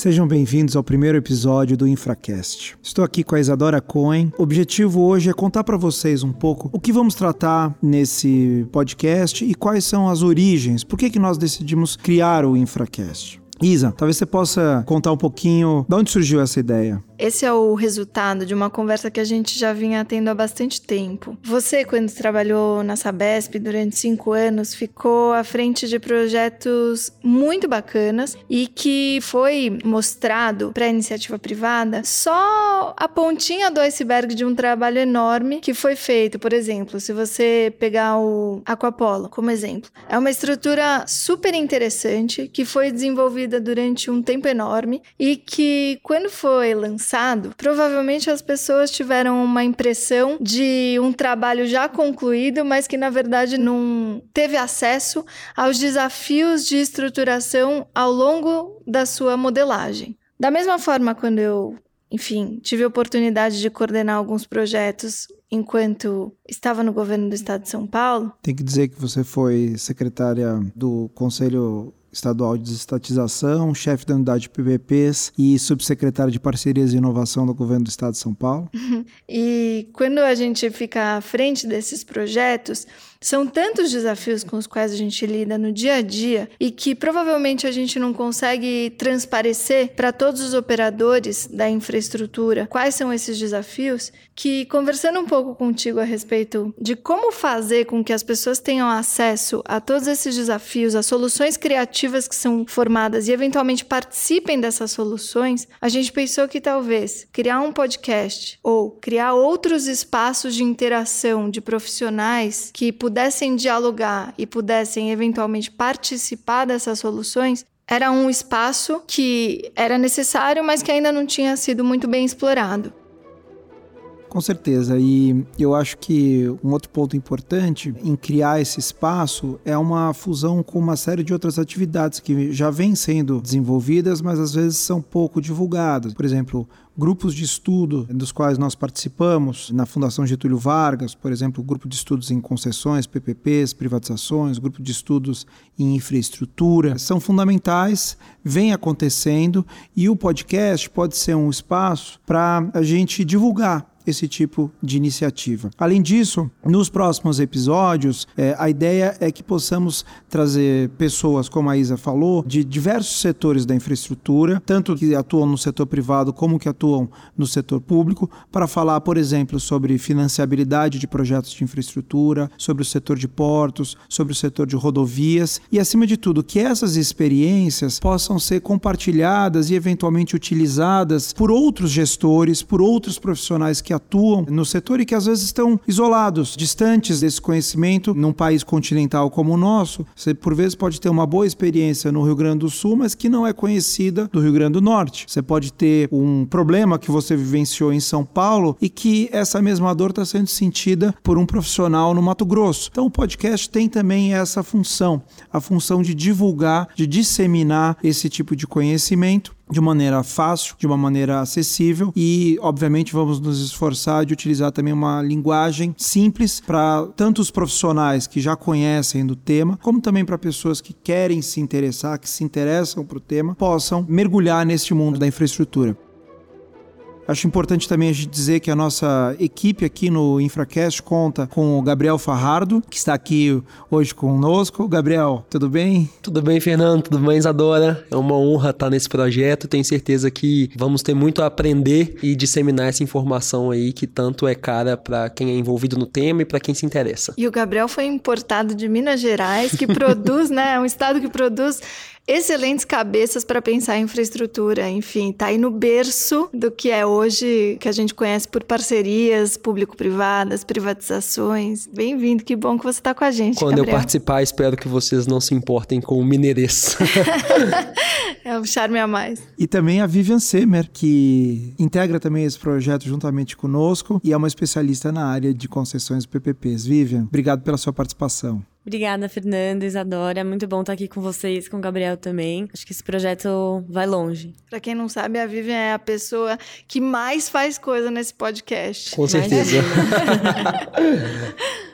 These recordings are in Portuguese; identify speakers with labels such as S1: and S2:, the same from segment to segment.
S1: Sejam bem-vindos ao primeiro episódio do Infracast. Estou aqui com a Isadora Cohen. O objetivo hoje é contar para vocês um pouco o que vamos tratar nesse podcast e quais são as origens, por que, que nós decidimos criar o Infracast. Isa, talvez você possa contar um pouquinho de onde surgiu essa ideia.
S2: Esse é o resultado de uma conversa que a gente já vinha tendo há bastante tempo. Você, quando trabalhou na Sabesp durante cinco anos, ficou à frente de projetos muito bacanas e que foi mostrado para a iniciativa privada só a pontinha do iceberg de um trabalho enorme que foi feito. Por exemplo, se você pegar o Aquapolo como exemplo, é uma estrutura super interessante que foi desenvolvida durante um tempo enorme e que, quando foi lançada, passado, provavelmente as pessoas tiveram uma impressão de um trabalho já concluído, mas que na verdade não teve acesso aos desafios de estruturação ao longo da sua modelagem. Da mesma forma, quando eu, enfim, tive a oportunidade de coordenar alguns projetos enquanto estava no governo do estado de São Paulo.
S1: Tem que dizer que você foi secretária do Conselho estadual de desestatização, chefe da unidade de PPPs e subsecretário de parcerias e inovação do governo do estado de São Paulo.
S2: e quando a gente fica à frente desses projetos, são tantos desafios com os quais a gente lida no dia a dia e que provavelmente a gente não consegue transparecer para todos os operadores da infraestrutura quais são esses desafios, que conversando um pouco contigo a respeito de como fazer com que as pessoas tenham acesso a todos esses desafios, a soluções criativas que são formadas e eventualmente participem dessas soluções, a gente pensou que talvez criar um podcast ou criar outros espaços de interação de profissionais que dialogar e pudessem eventualmente participar dessas soluções, era um espaço que era necessário, mas que ainda não tinha sido muito bem explorado.
S1: Com certeza, e eu acho que um outro ponto importante em criar esse espaço é uma fusão com uma série de outras atividades que já vêm sendo desenvolvidas, mas às vezes são pouco divulgadas. Por exemplo, grupos de estudo dos quais nós participamos na Fundação Getúlio Vargas, por exemplo, grupo de estudos em concessões, PPPs, privatizações, grupo de estudos em infraestrutura, são fundamentais, vem acontecendo e o podcast pode ser um espaço para a gente divulgar esse tipo de iniciativa. Além disso, nos próximos episódios, é, a ideia é que possamos trazer pessoas, como a Isa falou, de diversos setores da infraestrutura, tanto que atuam no setor privado como que atuam no setor público, para falar, por exemplo, sobre financiabilidade de projetos de infraestrutura, sobre o setor de portos, sobre o setor de rodovias e, acima de tudo, que essas experiências possam ser compartilhadas e eventualmente utilizadas por outros gestores, por outros profissionais que atuam no setor e que às vezes estão isolados, distantes desse conhecimento num país continental como o nosso. Você por vezes pode ter uma boa experiência no Rio Grande do Sul, mas que não é conhecida do Rio Grande do Norte. Você pode ter um problema que você vivenciou em São Paulo e que essa mesma dor está sendo sentida por um profissional no Mato Grosso. Então o podcast tem também essa função, a função de divulgar, de disseminar esse tipo de conhecimento de maneira fácil, de uma maneira acessível e, obviamente, vamos nos esforçar de utilizar também uma linguagem simples para tanto os profissionais que já conhecem do tema, como também para pessoas que querem se interessar, que se interessam para o tema, possam mergulhar neste mundo da infraestrutura. Acho importante também a gente dizer que a nossa equipe aqui no Infracast conta com o Gabriel Farrardo, que está aqui hoje conosco. Gabriel, tudo bem?
S3: Tudo bem, Fernando? Tudo bem, Isadora? É uma honra estar nesse projeto. Tenho certeza que vamos ter muito a aprender e disseminar essa informação aí que tanto é cara para quem é envolvido no tema e para quem se interessa.
S2: E o Gabriel foi importado de Minas Gerais, que produz, né? É um estado que produz excelentes cabeças para pensar em infraestrutura. Enfim, tá aí no berço do que é hoje, que a gente conhece por parcerias público-privadas, privatizações. Bem-vindo, que bom que você está com a gente.
S3: Quando
S2: Gabriel.
S3: eu participar, espero que vocês não se importem com o mineirês.
S2: é um charme a mais.
S1: E também a Vivian Semer, que integra também esse projeto juntamente conosco e é uma especialista na área de concessões PPPs. Vivian, obrigado pela sua participação.
S4: Obrigada, Fernanda, Isadora. Muito bom estar aqui com vocês, com o Gabriel também. Acho que esse projeto vai longe.
S2: Para quem não sabe, a Vivian é a pessoa que mais faz coisa nesse podcast.
S3: Com certeza.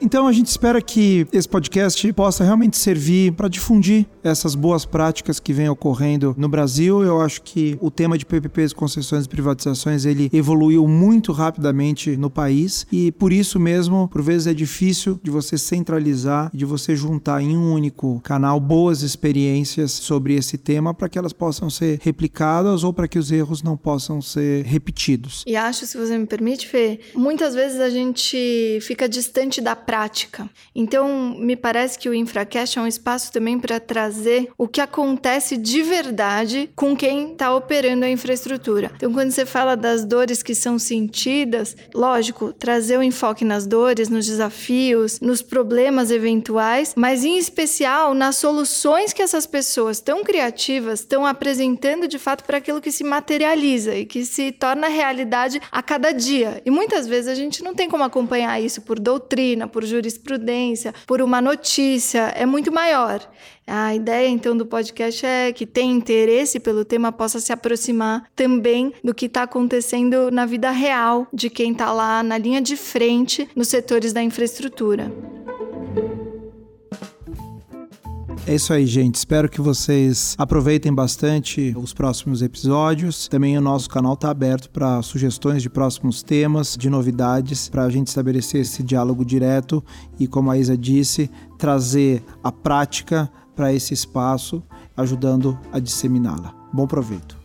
S1: Então a gente espera que esse podcast possa realmente servir para difundir essas boas práticas que vêm ocorrendo no Brasil. Eu acho que o tema de PPPs, concessões e privatizações, ele evoluiu muito rapidamente no país e por isso mesmo, por vezes é difícil de você centralizar, de você juntar em um único canal boas experiências sobre esse tema para que elas possam ser replicadas ou para que os erros não possam ser repetidos.
S2: E acho, se você me permite, Fê, muitas vezes a gente fica distante da prática. Então, me parece que o InfraCast é um espaço também para trazer o que acontece de verdade com quem está operando a infraestrutura. Então, quando você fala das dores que são sentidas, lógico, trazer o enfoque nas dores, nos desafios, nos problemas eventuais, mas em especial nas soluções que essas pessoas tão criativas estão apresentando de fato para aquilo que se materializa e que se torna realidade a cada dia. E muitas vezes a gente não tem como acompanhar isso por doutrina, por jurisprudência, por uma notícia, é muito maior. A ideia, então, do podcast é que tem interesse pelo tema possa se aproximar também do que está acontecendo na vida real de quem está lá na linha de frente nos setores da infraestrutura.
S1: É isso aí, gente. Espero que vocês aproveitem bastante os próximos episódios. Também o nosso canal está aberto para sugestões de próximos temas, de novidades, para a gente estabelecer esse diálogo direto e, como a Isa disse, trazer a prática para esse espaço, ajudando a disseminá-la. Bom proveito.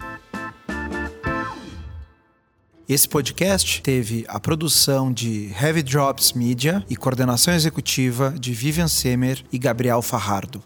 S1: Esse podcast teve a produção de Heavy Drops Media e coordenação executiva de Vivian Semer e Gabriel Farrardo.